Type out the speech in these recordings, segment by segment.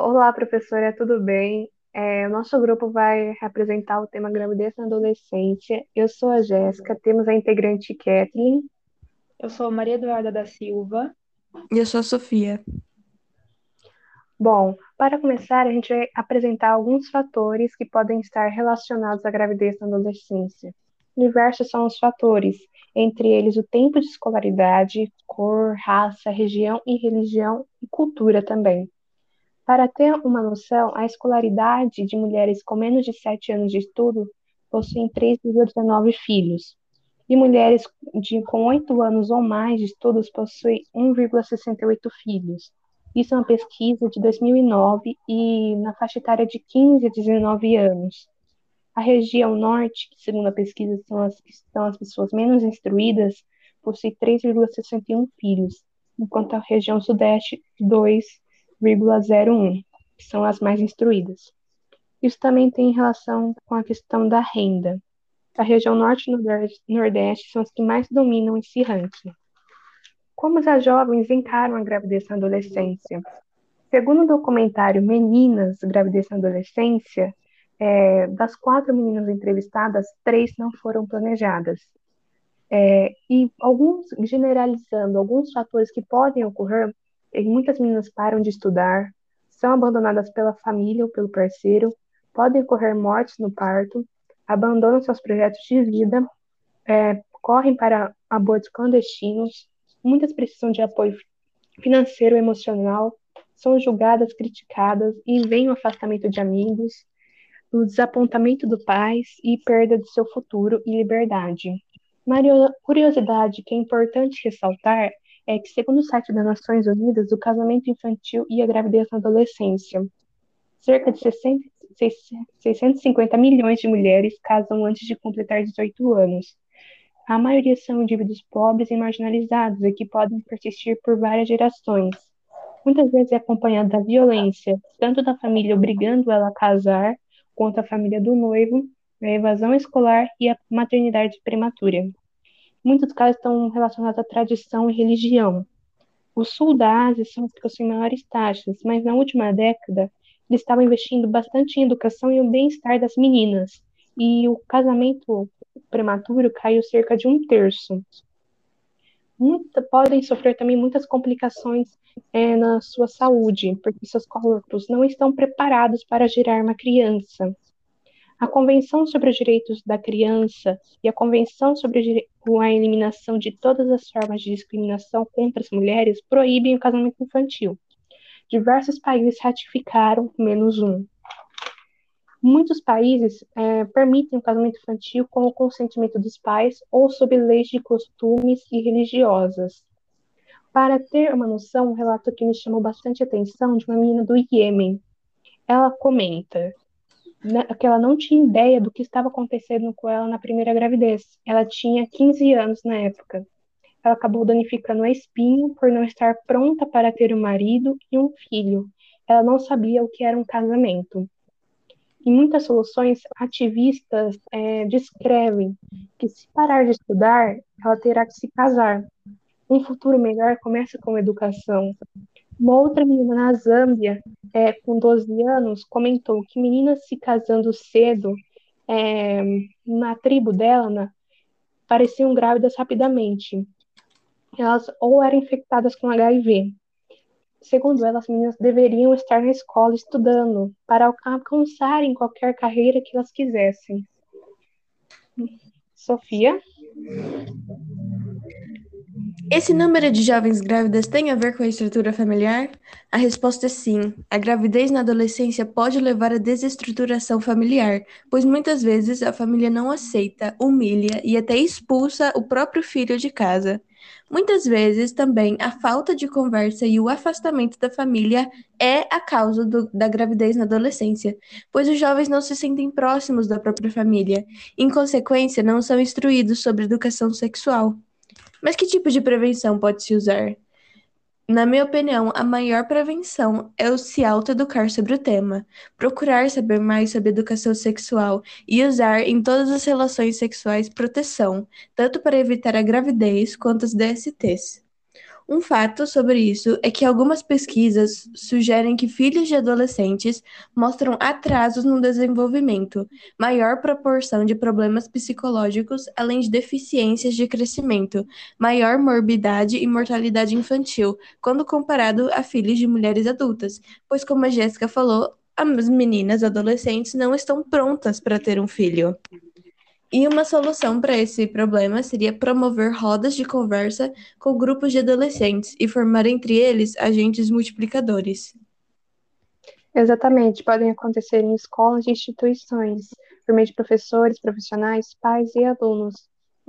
Olá, professora, tudo bem? É, o nosso grupo vai apresentar o tema gravidez na adolescência. Eu sou a Jéssica, temos a integrante Kathleen. Eu sou Maria Eduarda da Silva. E eu sou a Sofia. Bom, para começar, a gente vai apresentar alguns fatores que podem estar relacionados à gravidez na adolescência. Diversos são os fatores, entre eles o tempo de escolaridade, cor, raça, região e religião e cultura também. Para ter uma noção, a escolaridade de mulheres com menos de 7 anos de estudo possuem 3,19 filhos, e mulheres de, com 8 anos ou mais de estudos possuem 1,68 filhos. Isso é uma pesquisa de 2009 e na faixa etária de 15 a 19 anos. A região norte, que segundo a pesquisa são as, são as pessoas menos instruídas, possui 3,61 filhos, enquanto a região sudeste, 2 0,01, que são as mais instruídas. Isso também tem relação com a questão da renda. A região norte e nordeste são as que mais dominam esse ranking. Como as jovens encaram a gravidez na adolescência? Segundo o documentário Meninas, Gravidez na Adolescência, é, das quatro meninas entrevistadas, três não foram planejadas. É, e alguns, generalizando, alguns fatores que podem ocorrer muitas meninas param de estudar, são abandonadas pela família ou pelo parceiro, podem ocorrer mortes no parto, abandonam seus projetos de vida, é, correm para abortos clandestinos, muitas precisam de apoio financeiro e emocional, são julgadas, criticadas e vem o afastamento de amigos, o desapontamento do pai e perda de seu futuro e liberdade. Uma curiosidade que é importante ressaltar é que, segundo o site das Nações Unidas, o casamento infantil e a gravidez na adolescência, cerca de 60, 650 milhões de mulheres casam antes de completar 18 anos. A maioria são indivíduos pobres e marginalizados e que podem persistir por várias gerações. Muitas vezes é acompanhado da violência, tanto da família obrigando ela a casar, quanto a família do noivo, a evasão escolar e a maternidade prematura. Muitos casos estão relacionados à tradição e religião. O sul da Ásia possuem maiores taxas, mas na última década eles estavam investindo bastante em educação e o bem-estar das meninas, e o casamento prematuro caiu cerca de um terço. Muita, podem sofrer também muitas complicações é, na sua saúde, porque seus corpos não estão preparados para gerar uma criança. A Convenção sobre os Direitos da Criança e a Convenção sobre a Eliminação de Todas as Formas de Discriminação contra as Mulheres proíbem o casamento infantil. Diversos países ratificaram, menos um. Muitos países é, permitem o casamento infantil com o consentimento dos pais ou sob leis de costumes e religiosas. Para ter uma noção, um relato que me chamou bastante atenção de uma menina do Iêmen. Ela comenta: que ela não tinha ideia do que estava acontecendo com ela na primeira gravidez. Ela tinha 15 anos na época. Ela acabou danificando a espinha por não estar pronta para ter um marido e um filho. Ela não sabia o que era um casamento. Em muitas soluções, ativistas é, descrevem que se parar de estudar, ela terá que se casar. Um futuro melhor começa com educação. Uma outra menina na Zâmbia, é, com 12 anos, comentou que meninas se casando cedo é, na tribo dela na, pareciam grávidas rapidamente. Elas ou eram infectadas com HIV. Segundo ela, as meninas deveriam estar na escola estudando para alcançarem qualquer carreira que elas quisessem. Sofia? Esse número de jovens grávidas tem a ver com a estrutura familiar? A resposta é sim. A gravidez na adolescência pode levar à desestruturação familiar, pois muitas vezes a família não aceita, humilha e até expulsa o próprio filho de casa. Muitas vezes também a falta de conversa e o afastamento da família é a causa do, da gravidez na adolescência, pois os jovens não se sentem próximos da própria família, em consequência, não são instruídos sobre educação sexual. Mas que tipo de prevenção pode se usar? Na minha opinião, a maior prevenção é o se autoeducar sobre o tema, procurar saber mais sobre educação sexual e usar em todas as relações sexuais proteção, tanto para evitar a gravidez quanto as DSTs. Um fato sobre isso é que algumas pesquisas sugerem que filhos de adolescentes mostram atrasos no desenvolvimento, maior proporção de problemas psicológicos, além de deficiências de crescimento, maior morbidade e mortalidade infantil, quando comparado a filhos de mulheres adultas, pois, como a Jéssica falou, as meninas adolescentes não estão prontas para ter um filho. E uma solução para esse problema seria promover rodas de conversa com grupos de adolescentes e formar entre eles agentes multiplicadores. Exatamente, podem acontecer em escolas e instituições, por meio de professores, profissionais, pais e alunos,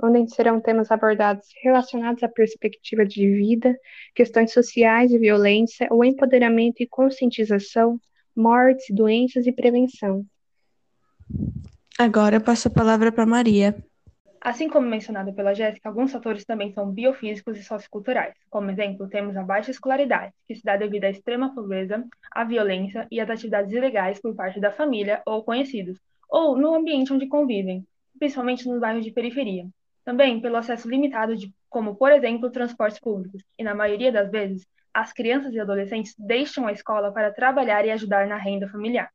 onde serão temas abordados relacionados à perspectiva de vida, questões sociais e violência, o empoderamento e conscientização, mortes, doenças e prevenção. Agora passo a palavra para Maria. Assim como mencionado pela Jéssica, alguns fatores também são biofísicos e socioculturais. Como exemplo, temos a baixa escolaridade, que se dá devido à extrema pobreza, à violência e às atividades ilegais por parte da família ou conhecidos, ou no ambiente onde convivem, principalmente nos bairros de periferia. Também pelo acesso limitado de, como por exemplo, transportes públicos, e na maioria das vezes, as crianças e adolescentes deixam a escola para trabalhar e ajudar na renda familiar.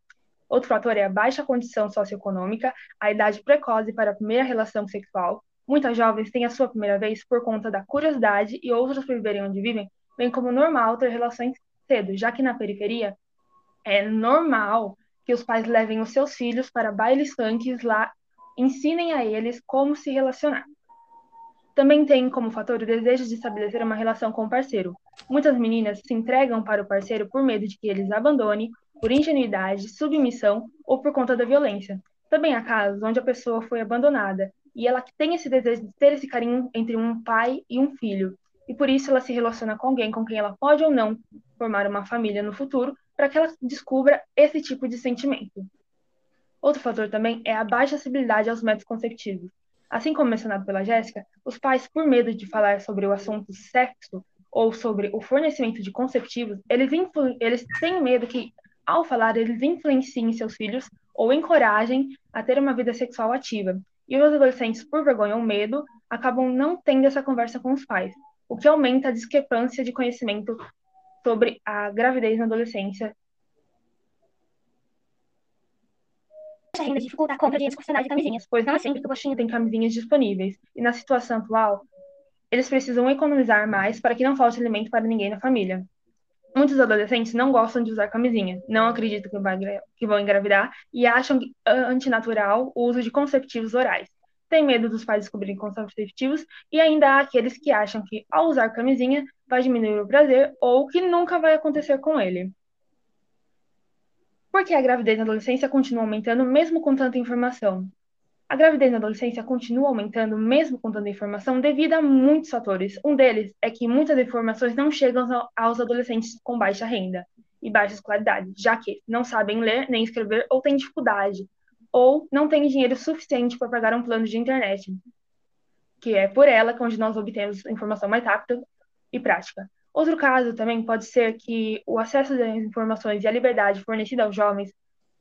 Outro fator é a baixa condição socioeconômica, a idade precoce para a primeira relação sexual. Muitas jovens têm a sua primeira vez por conta da curiosidade e outras por viverem onde vivem, bem como normal ter relações cedo, já que na periferia é normal que os pais levem os seus filhos para bailes funks lá, ensinem a eles como se relacionar. Também tem como fator o desejo de estabelecer uma relação com o parceiro. Muitas meninas se entregam para o parceiro por medo de que eles abandone por ingenuidade, submissão ou por conta da violência. Também há casos onde a pessoa foi abandonada e ela tem esse desejo de ter esse carinho entre um pai e um filho. E por isso ela se relaciona com alguém com quem ela pode ou não formar uma família no futuro, para que ela descubra esse tipo de sentimento. Outro fator também é a baixa acessibilidade aos métodos conceptivos. Assim como mencionado pela Jéssica, os pais, por medo de falar sobre o assunto sexo ou sobre o fornecimento de conceptivos, eles, eles têm medo que ao falar, eles influenciem seus filhos ou encorajem a ter uma vida sexual ativa. E os adolescentes, por vergonha ou medo, acabam não tendo essa conversa com os pais, o que aumenta a discrepância de conhecimento sobre a gravidez na adolescência. ainda dificulta a compra de profissionais de camisinhas, pois não é sempre que o postinho tem camisinhas disponíveis. E na situação atual, eles precisam economizar mais para que não falte alimento para ninguém na família. Muitos adolescentes não gostam de usar camisinha, não acreditam que, vão engravidar e acham antinatural o uso de conceptivos orais. Tem medo dos pais descobrirem contraceptivos e ainda há aqueles que acham que, ao usar camisinha, vai diminuir o prazer ou que nunca vai acontecer com ele. Por que a gravidez na adolescência continua aumentando mesmo com tanta informação? A gravidez na adolescência continua aumentando mesmo com tanta informação devido a muitos fatores. Um deles é que muitas informações não chegam aos adolescentes com baixa renda e baixa escolaridade, já que não sabem ler nem escrever ou têm dificuldade, ou não têm dinheiro suficiente para pagar um plano de internet, que é por ela que onde nós obtemos informação mais rápida e prática. Outro caso também pode ser que o acesso às informações e a liberdade fornecida aos jovens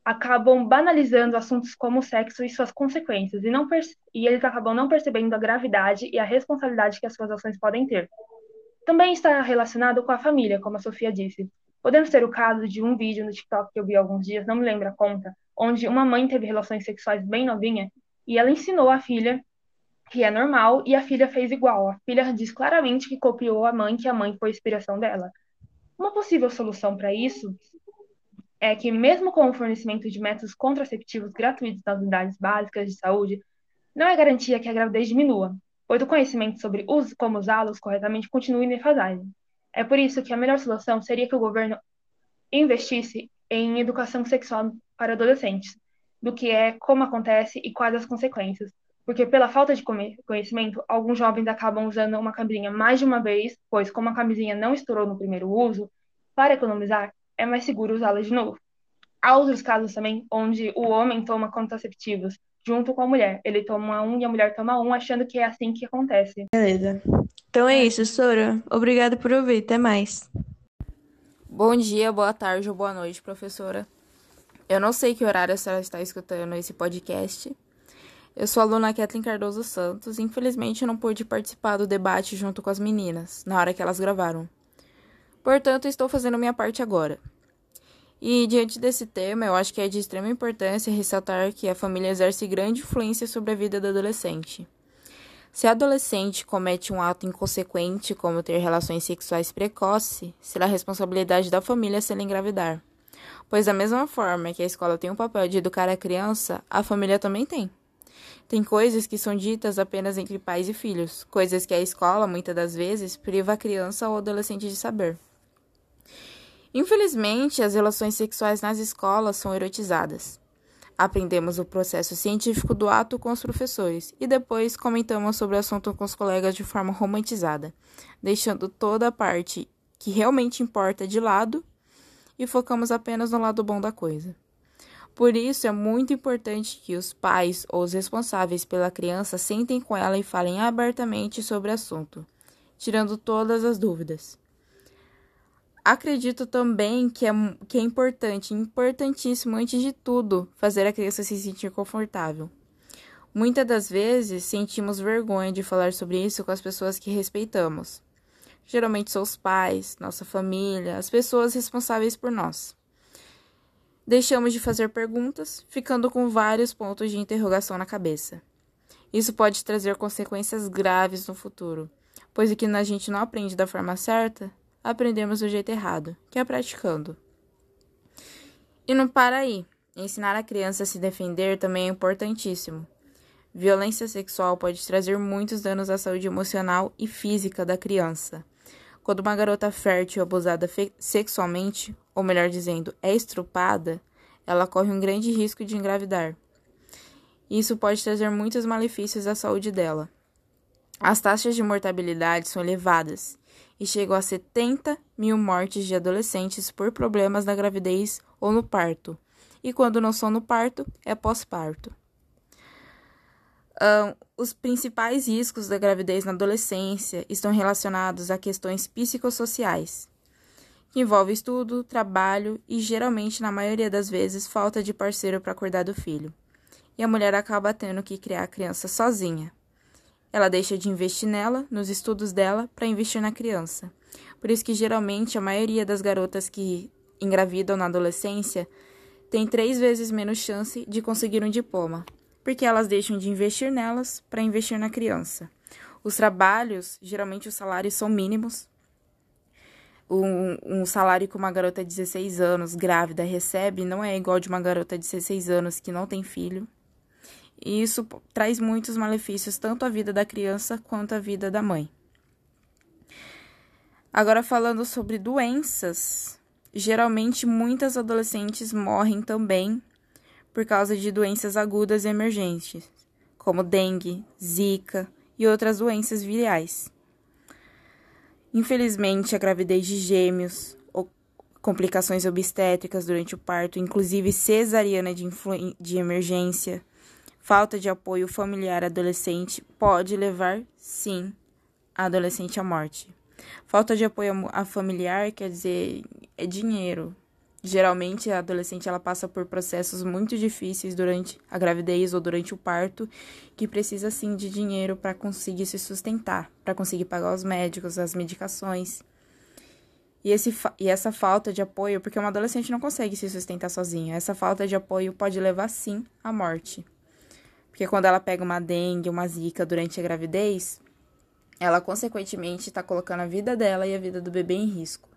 acabam banalizando assuntos como o sexo e suas consequências, e, não e eles acabam não percebendo a gravidade e a responsabilidade que as suas ações podem ter. Também está relacionado com a família, como a Sofia disse. Podemos ter o caso de um vídeo no TikTok que eu vi há alguns dias, não me lembro a conta, onde uma mãe teve relações sexuais bem novinha e ela ensinou a filha que é normal e a filha fez igual. A filha diz claramente que copiou a mãe, que a mãe foi a inspiração dela. Uma possível solução para isso é que, mesmo com o fornecimento de métodos contraceptivos gratuitos nas unidades básicas de saúde, não é garantia que a gravidez diminua, pois o conhecimento sobre como usá-los corretamente continua em defasagem. É por isso que a melhor solução seria que o governo investisse em educação sexual para adolescentes, do que é, como acontece e quais as consequências. Porque, pela falta de conhecimento, alguns jovens acabam usando uma camisinha mais de uma vez, pois, como a camisinha não estourou no primeiro uso, para economizar, é mais seguro usá-la de novo. Há outros casos também onde o homem toma contraceptivos junto com a mulher. Ele toma um e a mulher toma um, achando que é assim que acontece. Beleza. Então é isso, Sora. Obrigada por ouvir. Até mais. Bom dia, boa tarde ou boa noite, professora. Eu não sei que horário a senhora está escutando esse podcast. Eu sou a aluna Kathleen Cardoso Santos e infelizmente não pude participar do debate junto com as meninas, na hora que elas gravaram. Portanto, estou fazendo minha parte agora. E diante desse tema, eu acho que é de extrema importância ressaltar que a família exerce grande influência sobre a vida do adolescente. Se a adolescente comete um ato inconsequente, como ter relações sexuais precoces, será responsabilidade da família se ela engravidar. Pois, da mesma forma que a escola tem o papel de educar a criança, a família também tem. Tem coisas que são ditas apenas entre pais e filhos, coisas que a escola, muitas das vezes, priva a criança ou adolescente de saber. Infelizmente, as relações sexuais nas escolas são erotizadas. Aprendemos o processo científico do ato com os professores e depois comentamos sobre o assunto com os colegas de forma romantizada, deixando toda a parte que realmente importa de lado e focamos apenas no lado bom da coisa. Por isso é muito importante que os pais ou os responsáveis pela criança sentem com ela e falem abertamente sobre o assunto, tirando todas as dúvidas. Acredito também que é, que é importante, importantíssimo, antes de tudo, fazer a criança se sentir confortável. Muitas das vezes sentimos vergonha de falar sobre isso com as pessoas que respeitamos. Geralmente são os pais, nossa família, as pessoas responsáveis por nós. Deixamos de fazer perguntas, ficando com vários pontos de interrogação na cabeça. Isso pode trazer consequências graves no futuro, pois o que a gente não aprende da forma certa, aprendemos do jeito errado, que é praticando. E não para aí. Ensinar a criança a se defender também é importantíssimo. Violência sexual pode trazer muitos danos à saúde emocional e física da criança. Quando uma garota fértil é abusada sexualmente, ou melhor dizendo, é estrupada, ela corre um grande risco de engravidar. Isso pode trazer muitos malefícios à saúde dela. As taxas de mortalidade são elevadas e chegou a 70 mil mortes de adolescentes por problemas na gravidez ou no parto. E quando não são no parto, é pós-parto. Um, os principais riscos da gravidez na adolescência estão relacionados a questões psicossociais, que envolvem estudo, trabalho e, geralmente, na maioria das vezes, falta de parceiro para cuidar do filho. E a mulher acaba tendo que criar a criança sozinha. Ela deixa de investir nela, nos estudos dela, para investir na criança. Por isso que geralmente a maioria das garotas que engravidam na adolescência tem três vezes menos chance de conseguir um diploma, porque elas deixam de investir nelas para investir na criança. Os trabalhos, geralmente os salários são mínimos. Um, um, salário que uma garota de 16 anos grávida recebe não é igual de uma garota de 16 anos que não tem filho. E isso traz muitos malefícios, tanto à vida da criança quanto à vida da mãe. Agora, falando sobre doenças, geralmente muitas adolescentes morrem também por causa de doenças agudas e emergentes, como dengue, zika e outras doenças virais. Infelizmente, a gravidez de gêmeos, complicações obstétricas durante o parto, inclusive cesariana de, de emergência, Falta de apoio familiar adolescente pode levar, sim, a adolescente à morte. Falta de apoio a familiar quer dizer é dinheiro. Geralmente a adolescente ela passa por processos muito difíceis durante a gravidez ou durante o parto, que precisa sim de dinheiro para conseguir se sustentar, para conseguir pagar os médicos, as medicações. E, esse, e essa falta de apoio, porque uma adolescente não consegue se sustentar sozinha, essa falta de apoio pode levar sim à morte. Porque quando ela pega uma dengue, uma zika durante a gravidez, ela consequentemente está colocando a vida dela e a vida do bebê em risco.